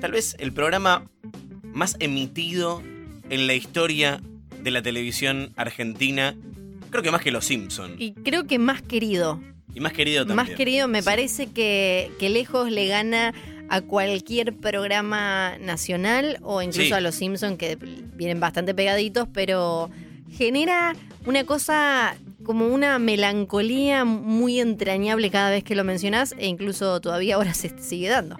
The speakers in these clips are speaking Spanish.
tal vez el programa más emitido en la historia de la televisión argentina. Creo que más que Los Simpson. Y creo que más querido. Y más querido también. Más querido, me Sí. parece que, que lejos le gana a cualquier programa nacional o incluso Sí. a los Simpsons que vienen bastante pegaditos, pero genera una cosa como una melancolía muy entrañable cada vez que lo mencionás e incluso todavía ahora se sigue dando.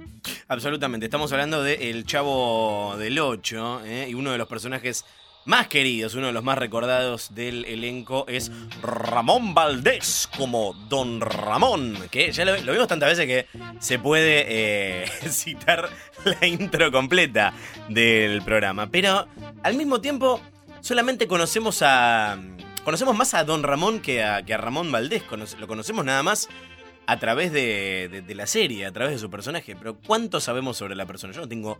Absolutamente. Estamos hablando de El Chavo del Ocho ¿eh? y uno de los personajes más queridos, uno de los más recordados del elenco es Ramón Valdés como Don Ramón, que ya lo, vimos tantas veces que se puede eh, citar la intro completa del programa. Pero al mismo tiempo solamente conocemos a... Conocemos más a Don Ramón que a, que a Ramón Valdés. Lo conocemos nada más a través de, de- de la serie, a través de su personaje. Pero ¿cuánto sabemos sobre la persona? Yo no tengo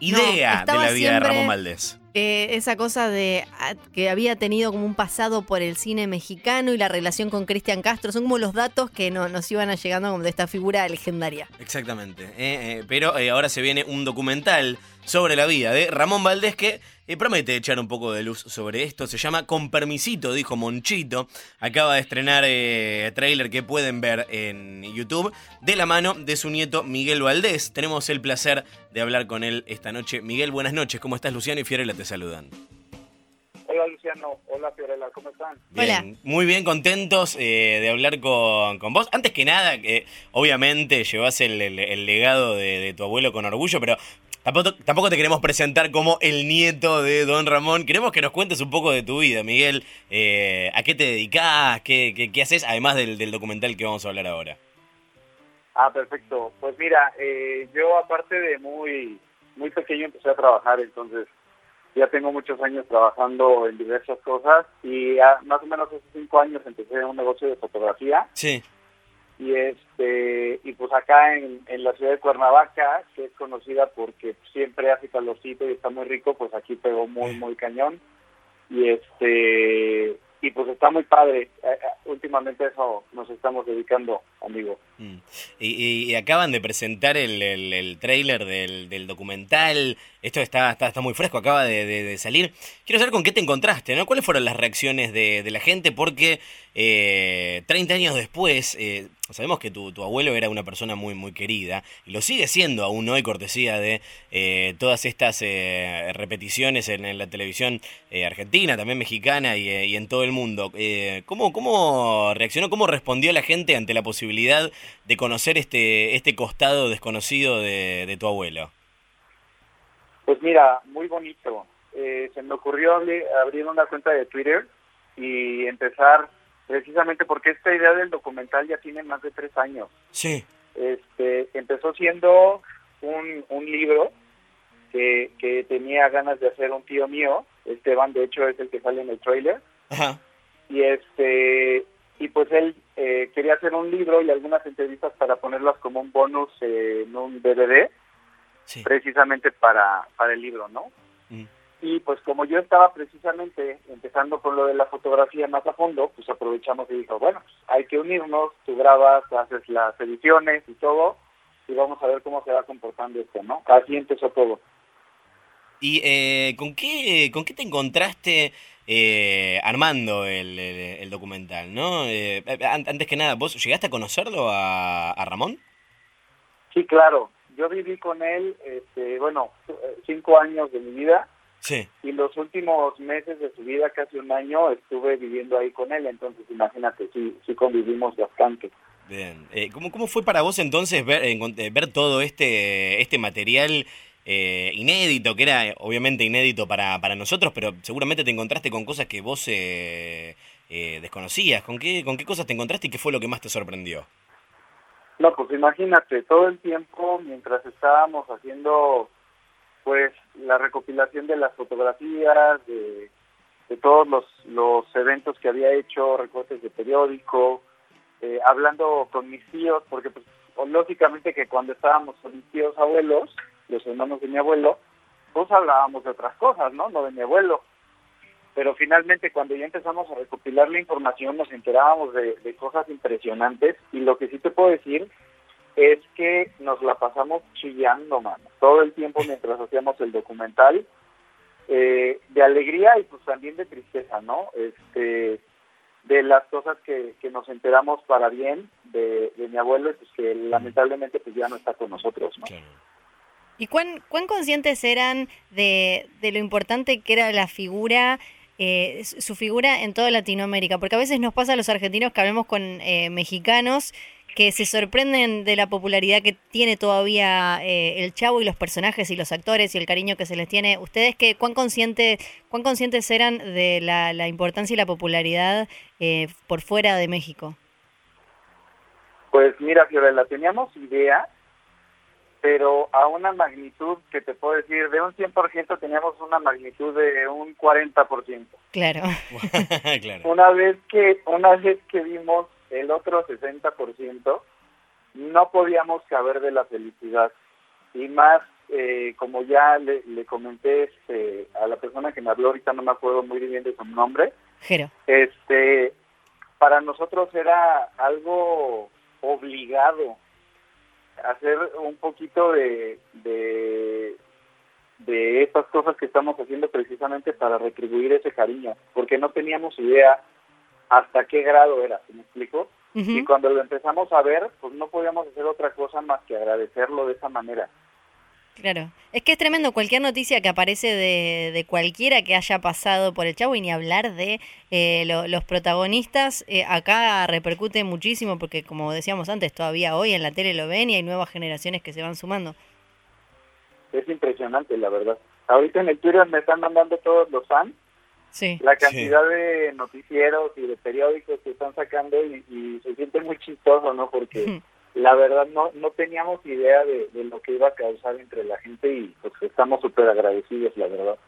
idea de la vida de Ramón Valdés. Eh, esa cosa de ah, que había tenido como un pasado por el cine mexicano y la relación con Cristian Castro son como los datos que no, nos iban llegando como de esta figura legendaria. Exactamente. eh, eh, pero ahora se viene un documental sobre la vida de Ramón Valdés que eh, promete echar un poco de luz sobre esto. Se llama Con permisito, dijo Monchito. Acaba de estrenar eh, trailer que pueden ver en YouTube de la mano de su nieto Miguel Valdés. Tenemos el placer de hablar con él esta noche. Miguel, buenas noches. ¿Cómo estás, Luciano y Fiorella? Te saludan. Hola Luciano, hola Fiorella, ¿cómo están? Bien, Hola. Muy bien, contentos eh, de hablar con, con vos. Antes que nada, que obviamente llevas el, el- el legado de, de tu abuelo con orgullo, pero tampoco, tampoco te queremos presentar como el nieto de Don Ramón. Queremos que nos cuentes un poco de tu vida, Miguel. Eh, ¿A qué te dedicás? ¿Qué, qué, qué haces? Además del, del documental que vamos a hablar ahora. Ah, perfecto. Pues mira, eh, yo aparte de muy, muy pequeño empecé a trabajar, entonces ya tengo muchos años trabajando en diversas cosas y más o menos hace cinco años empecé un negocio de fotografía Sí. Y este y pues acá en, en la ciudad de Cuernavaca, que es conocida porque siempre hace calorcito y está muy rico, pues aquí pegó muy, muy cañón y este y pues está muy padre. Eh, eh, últimamente eso nos estamos dedicando, amigo. Mm. Y, y- acaban de presentar el, el, el tráiler del, del documental. Esto está, está, está muy fresco, acaba de, salir. Quiero saber con qué te encontraste, ¿no? ¿Cuáles fueron las reacciones de, la gente? Porque eh, 30 años después, eh, sabemos que tu, abuelo era una persona muy, muy querida y lo sigue siendo aún hoy, cortesía de eh, todas estas eh, repeticiones en, la televisión eh, argentina, también mexicana y, y en todo el mundo. ¿cómo, ¿Cómo reaccionó, cómo respondió la gente ante la posibilidad de conocer este, este costado desconocido de, de tu abuelo? Pues mira, muy bonito. Eh, se me ocurrió abri- abrir una cuenta de Twitter y empezar precisamente porque esta idea del documental ya tiene más de tres años. Sí. Este, empezó siendo un, un libro que, que tenía ganas de hacer un tío mío, Esteban, de hecho es el que sale en el trailer, Ajá. y este y pues él eh, quería hacer un libro y algunas entrevistas para ponerlas como un bonus eh, en un DVD Sí. precisamente para, para el libro, ¿no? Mm. Y pues como yo estaba precisamente empezando con lo de la fotografía más a fondo, pues aprovechamos y dijo, bueno, pues hay que unirnos, tú grabas, haces las ediciones y todo, y vamos a ver cómo se va comportando esto, ¿no? Así empezó todo. ¿Y eh, ¿con, qué, con qué te encontraste eh, armando el, el- el documental? ¿no? Eh, an- antes que nada, ¿vos llegaste a conocerlo a, a Ramón? Sí, claro, yo viví con él, este, bueno, cinco años de mi vida, Sí. y los últimos meses de su vida, casi un año, estuve viviendo ahí con él, entonces imagínate, sí, sí convivimos bastante. Bien. Eh, ¿cómo, ¿Cómo fue para vos entonces ver, eh, ver todo este, este material eh, inédito, que era eh, obviamente inédito para, para nosotros, pero seguramente te encontraste con cosas que vos eh, eh, desconocías? ¿Con qué, ¿Con qué cosas te encontraste y qué fue lo que más te sorprendió? No, pues imagínate, todo el tiempo mientras estábamos haciendo pues la recopilación de las fotografías, de, todos los, los eventos que había hecho, recortes de periódico, eh, hablando con mis tíos, porque pues lógicamente que cuando estábamos con mis tíos abuelos, los hermanos de mi abuelo, pues hablábamos de otras cosas, ¿no? No de mi abuelo. Pero finalmente cuando ya empezamos a recopilar la información nos enterábamos de, de cosas impresionantes y lo que sí te puedo decir es que nos la pasamos chillando, mano, todo el tiempo mientras hacíamos el documental, eh, de alegría y pues también de tristeza, ¿no? Este, de las cosas que, que nos enteramos para bien de, de mi abuelo, pues que lamentablemente pues ya no está con nosotros, ¿no? ¿Y cuán, cuán conscientes eran de, de lo importante que era la figura eh, su figura en toda Latinoamérica, porque a veces nos pasa a los argentinos que hablemos con eh, mexicanos que se sorprenden de la popularidad que tiene todavía eh, el chavo y los personajes y los actores y el cariño que se les tiene. ¿Ustedes qué, cuán, consciente, cuán conscientes eran de la, la importancia y la popularidad por fuera de México? Pues mira, Fiorella, teníamos idea pero a una magnitud que te puedo decir, de un 100% teníamos una magnitud de un 40%. Claro. claro. Una vez que una vez que vimos el otro 60%, no podíamos caber de la felicidad. Y más, eh, como ya le, le comenté este, a la persona que me habló, ahorita no me acuerdo muy bien de su nombre, Jero. este, para nosotros era algo obligado hacer un poquito de, de, de estas cosas que estamos haciendo precisamente para retribuir ese cariño, porque no teníamos idea hasta qué grado era, ¿me explico? Y cuando lo empezamos a ver, pues no podíamos hacer otra cosa más que agradecerlo de esa manera. Claro, es que es tremendo cualquier noticia que aparece de, de cualquiera que haya pasado por el Chavo y ni hablar de eh, lo, los protagonistas, eh, acá repercute muchísimo porque como decíamos antes, todavía hoy en la tele lo ven y hay nuevas generaciones que se van sumando. Es impresionante, la verdad. Ahorita en el Twitter me están mandando todos los fans Sí. la cantidad de noticieros y de periódicos que están sacando y, y se siente muy chistoso, ¿no? Porque la verdad no no teníamos idea de, de, lo que iba a causar entre la gente y pues estamos súper agradecidos, la verdad.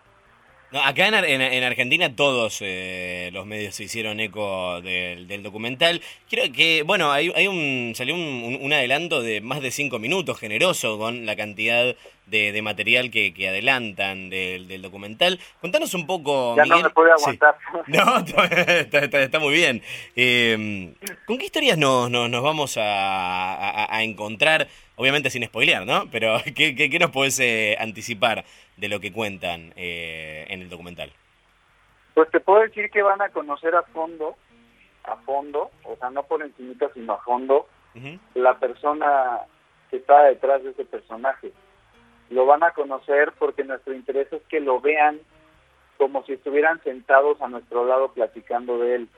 No, acá en, en, en, Argentina todos eh, los medios se hicieron eco del, del documental. Quiero que, bueno, hay, hay un salió un, un, adelanto de más de cinco minutos, generoso, con la cantidad de, de material que, que adelantan del, del, documental. Contanos un poco, Ya Miguel. no me puedo aguantar. Sí. No, está, está, está, muy bien. Eh, ¿Con qué historias nos, nos, nos vamos a, a, a, encontrar? Obviamente sin spoilear, ¿no? Pero ¿qué, qué, qué nos podés eh, anticipar de lo que cuentan eh, en el documental? Pues te puedo decir que van a conocer a fondo, a fondo, o sea, no por encimita, sino a fondo, uh -huh. la persona que está detrás de ese personaje. Lo van a conocer porque nuestro interés es que lo vean como si estuvieran sentados a nuestro lado platicando de él.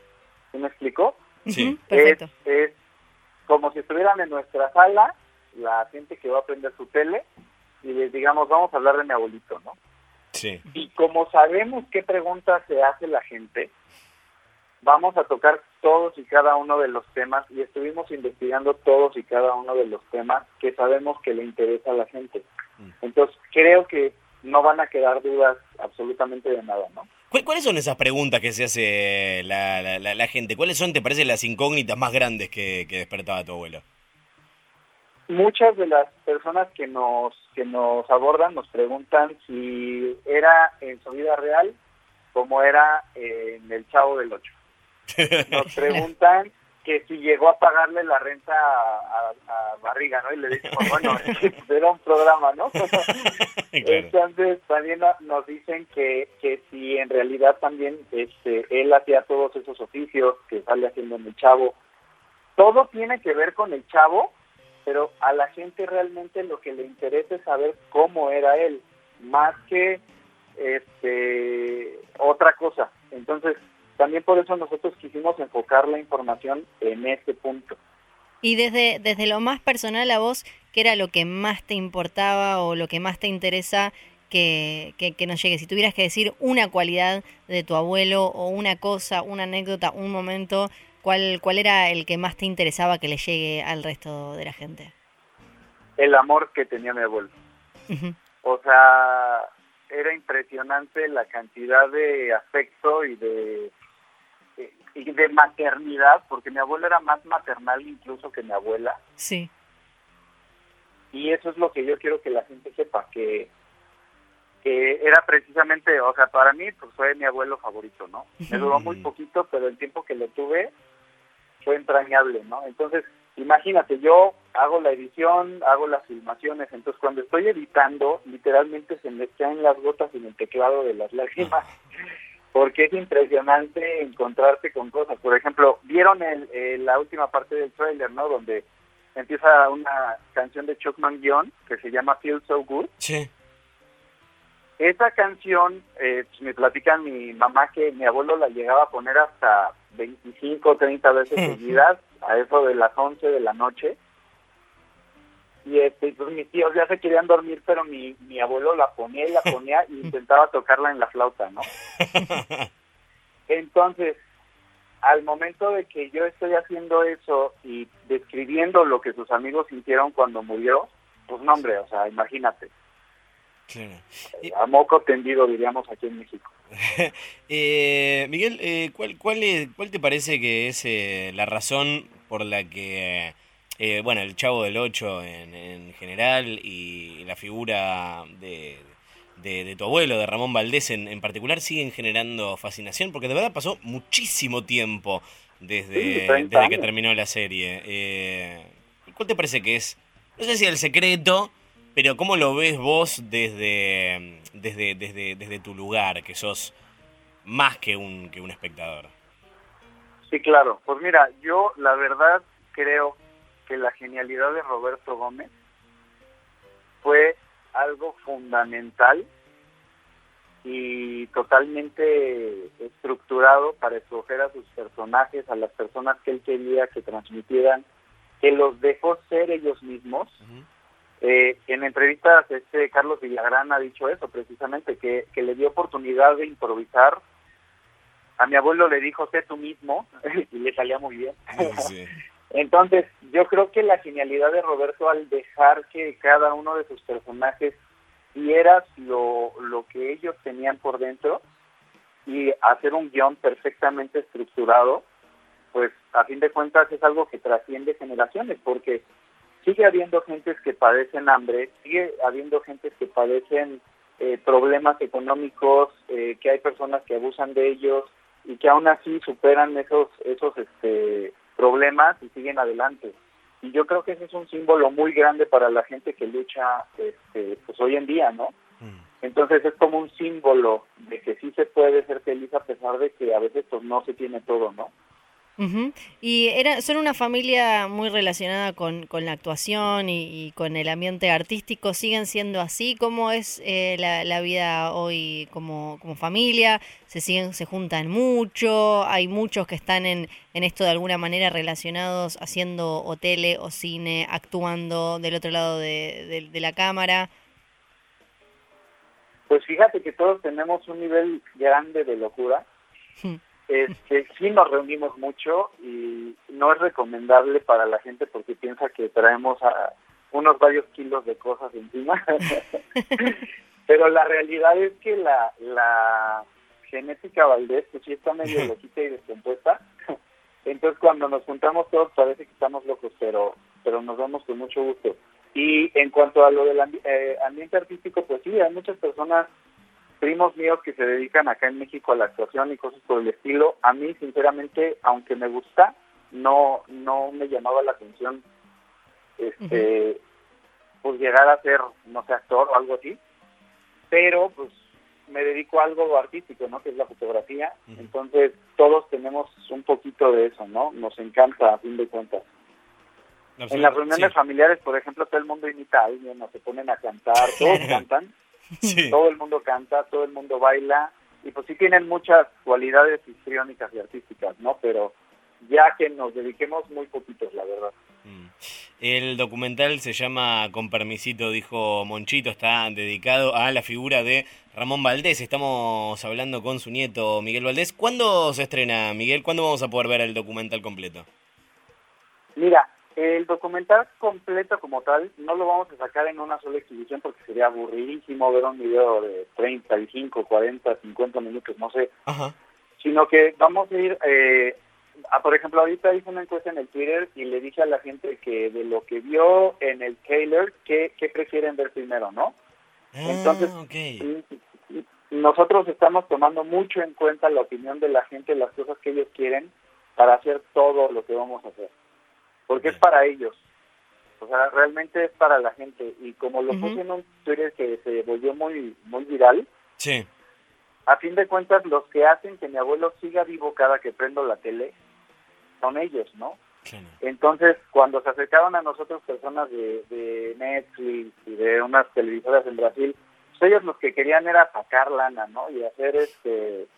¿Sí me explicó? Sí. Perfecto. Es como si estuvieran en nuestra sala la gente que va a prender su tele y les digamos, vamos a hablar de mi abuelito, ¿no? Sí. Y como sabemos qué preguntas se hace la gente, vamos a tocar todos y cada uno de los temas y estuvimos investigando todos y cada uno de los temas que sabemos que le interesa a la gente. Entonces, creo que no van a quedar dudas absolutamente de nada, ¿no? ¿Cuáles son esas preguntas que se hace la, la, la, la gente? ¿Cuáles son, te parece, las incógnitas más grandes que, que despertaba tu abuelo? Muchas de las personas que nos que nos abordan nos preguntan si era en su vida real como era en el Chavo del Ocho. Nos preguntan que si llegó a pagarle la renta a, a, a Barriga, ¿no? Y le decimos, bueno, era un programa, ¿no? claro. Entonces también nos dicen que, que si en realidad también este él hacía todos esos oficios que sale haciendo en el Chavo. Todo tiene que ver con el Chavo, pero a la gente realmente lo que le interesa es saber cómo era él, más que este otra cosa. Entonces, también por eso nosotros quisimos enfocar la información en este punto. Y desde, desde lo más personal a vos, ¿qué era lo que más te importaba o lo que más te interesa que, que, que nos llegue? Si tuvieras que decir una cualidad de tu abuelo o una cosa, una anécdota, un momento ¿Cuál, ¿Cuál era el que más te interesaba que le llegue al resto de la gente? El amor que tenía mi abuelo. Uh -huh. O sea, era impresionante la cantidad de afecto y de, y de maternidad, porque mi abuelo era más maternal incluso que mi abuela. Sí. Y eso es lo que yo quiero que la gente sepa, que, que era precisamente, o sea, para mí pues fue mi abuelo favorito, ¿no? Me duró muy poquito, pero el tiempo que lo tuve fue entrañable, ¿no? Entonces, imagínate, yo hago la edición, hago las filmaciones, entonces cuando estoy editando, literalmente se me caen las gotas en el teclado de las lágrimas, porque es impresionante encontrarte con cosas. Por ejemplo, vieron el, la última parte del trailer, ¿no? Donde empieza una canción de Chuck Mangione que se llama Feel So Good. Sí. Esa canción, eh, pues, me platican mi mamá que mi abuelo la llegaba a poner hasta 25 30 veces seguidas, a eso de las 11 de la noche. Y este pues mis tíos ya se querían dormir pero mi, mi abuelo la ponía y la ponía y intentaba tocarla en la flauta no entonces al momento de que yo estoy haciendo eso y describiendo lo que sus amigos sintieron cuando murió pues no hombre o sea imagínate. A moco tendido diríamos aquí en México eh, Miguel eh, ¿cuál, cuál, es, cuál te parece que es eh, la razón por la que eh, bueno, el Chavo del Ocho en, general y la figura de, de, tu abuelo, de Ramón Valdés en, particular, siguen generando fascinación, porque de verdad pasó muchísimo tiempo desde, que terminó la serie. Eh, ¿Cuál te parece que es, no sé si el secreto, pero cómo lo ves vos desde, desde, desde, desde tu lugar, que sos más que un, que un espectador? Sí, claro. Pues mira, yo la verdad creo la genialidad de Roberto Gómez fue algo fundamental y totalmente estructurado para escoger a sus personajes, a las personas que él quería que transmitieran, que los dejó ser ellos mismos. Eh, en entrevistas, este Carlos Villagrán ha dicho eso precisamente, que, que le dio oportunidad de improvisar. A mi abuelo le dijo, sé tú mismo, y le salía muy bien. Entonces, yo creo que la genialidad de Roberto al dejar que cada uno de sus personajes viera lo, lo que ellos tenían por dentro y hacer un guion perfectamente estructurado, pues a fin de cuentas es algo que trasciende generaciones, porque sigue habiendo gentes que padecen hambre, sigue habiendo gentes que padecen eh, problemas económicos, eh, que hay personas que abusan de ellos y que aún así superan esos esos este problemas y siguen adelante. Y yo creo que ese es un símbolo muy grande para la gente que lucha este, pues hoy en día, ¿no? Mm. Entonces es como un símbolo de que sí se puede ser feliz a pesar de que a veces pues no se tiene todo, ¿no? Y era, son una familia muy relacionada con, con la actuación y, con el ambiente artístico. ¿Siguen siendo así? ¿Cómo es eh, la, la, vida hoy como, como familia? ¿Se siguen, se juntan mucho? ¿Hay muchos que están en, en esto de alguna manera relacionados haciendo o tele o cine, actuando del otro lado de, de la cámara? Pues fíjate que todos tenemos un nivel grande de locura. Este, sí nos reunimos mucho y no es recomendable para la gente porque piensa que traemos a unos varios kilos de cosas encima. Pero la realidad es que la, la genética Valdés, pues sí está medio loquita y descompuesta. Entonces cuando nos juntamos todos parece que estamos locos, pero, pero nos vemos con mucho gusto. Y en cuanto a lo del eh, ambiente artístico, pues sí, hay muchas personas primos míos que se dedican acá en México a la actuación y cosas por el estilo, a mí sinceramente, aunque me gusta, no no me llamaba la atención este pues llegar a ser, no sé, actor o algo así, pero pues me dedico a algo artístico, ¿no? Que es la fotografía. Entonces, todos tenemos un poquito de eso, ¿no? Nos encanta, a fin de cuentas. en las reuniones familiares, por ejemplo, todo el mundo imita a alguien, no se ponen a cantar, todos cantan. Todo el mundo canta, todo el mundo baila y pues sí tienen muchas cualidades histriónicas y artísticas, ¿no? Pero ya que nos dediquemos muy poquitos, la verdad. Mm. El documental se llama Con permisito, dijo Monchito, está dedicado a la figura de Ramón Valdés. Estamos hablando con su nieto Miguel Valdés. ¿Cuándo se estrena, Miguel? ¿Cuándo vamos a poder ver el documental completo? Mira, el documental completo como tal no lo vamos a sacar en una sola exhibición porque sería aburridísimo ver un video de 35, 40, 50 minutos, no sé. Sino que vamos a ir, eh, a, por ejemplo, ahorita hice una encuesta en el Twitter y le dije a la gente que de lo que vio en el trailer, ¿qué, qué prefieren ver primero, no? Ah, Entonces, nosotros estamos tomando mucho en cuenta la opinión de la gente, las cosas que ellos quieren para hacer todo lo que vamos a hacer porque es para ellos. O sea, realmente es para la gente. Y como lo puse en un Twitter que se volvió muy, muy viral, Sí. a fin de cuentas los que hacen que mi abuelo siga vivo cada que prendo la tele son ellos, ¿no? Claro. Entonces, cuando se acercaron a nosotros personas de, de Netflix y de unas televisoras en Brasil, pues ellos los que querían era sacar lana, ¿no? Y hacer este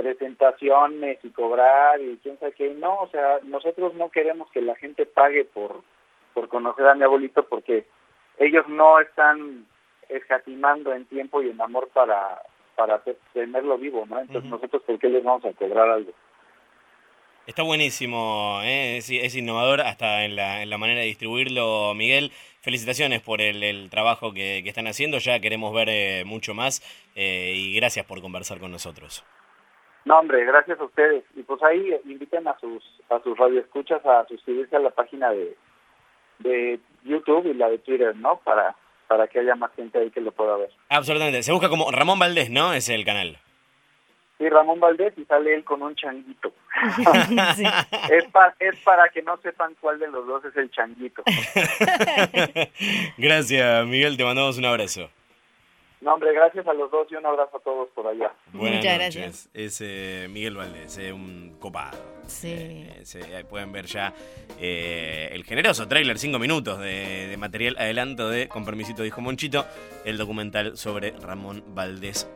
presentaciones y cobrar y quién sabe qué. No, o sea, nosotros no queremos que la gente pague por, por conocer a mi abuelito porque ellos no están escatimando en tiempo y en amor para, para te- tenerlo vivo, ¿no? Entonces, nosotros, ¿por qué les vamos a cobrar algo? Está buenísimo, ¿eh? es, es innovador hasta en la, en la manera de distribuirlo, Miguel. Felicitaciones por el, el trabajo que, que están haciendo, ya queremos ver eh, mucho más eh, y gracias por conversar con nosotros. No, hombre, gracias a ustedes. Y pues ahí eh, inviten a sus a sus radioescuchas a suscribirse a la página de, de YouTube y la de Twitter, ¿no? Para para que haya más gente ahí que lo pueda ver. Absolutamente, se busca como Ramón Valdés, ¿no? Es el canal. Sí, Ramón Valdés y sale él con un changuito. Sí. es, pa- es para que no sepan cuál de los dos es el changuito. gracias, Miguel, te mandamos un abrazo. No, hombre, gracias a los dos y un abrazo a todos por allá. Buenas Muchas noches. gracias. Es eh, Miguel Valdés, eh, un copado. Sí. Eh, se- ahí pueden ver ya eh, el generoso tráiler, 5 minutos de, de material adelanto de Con permisito dijo Monchito, el documental sobre Ramón Valdés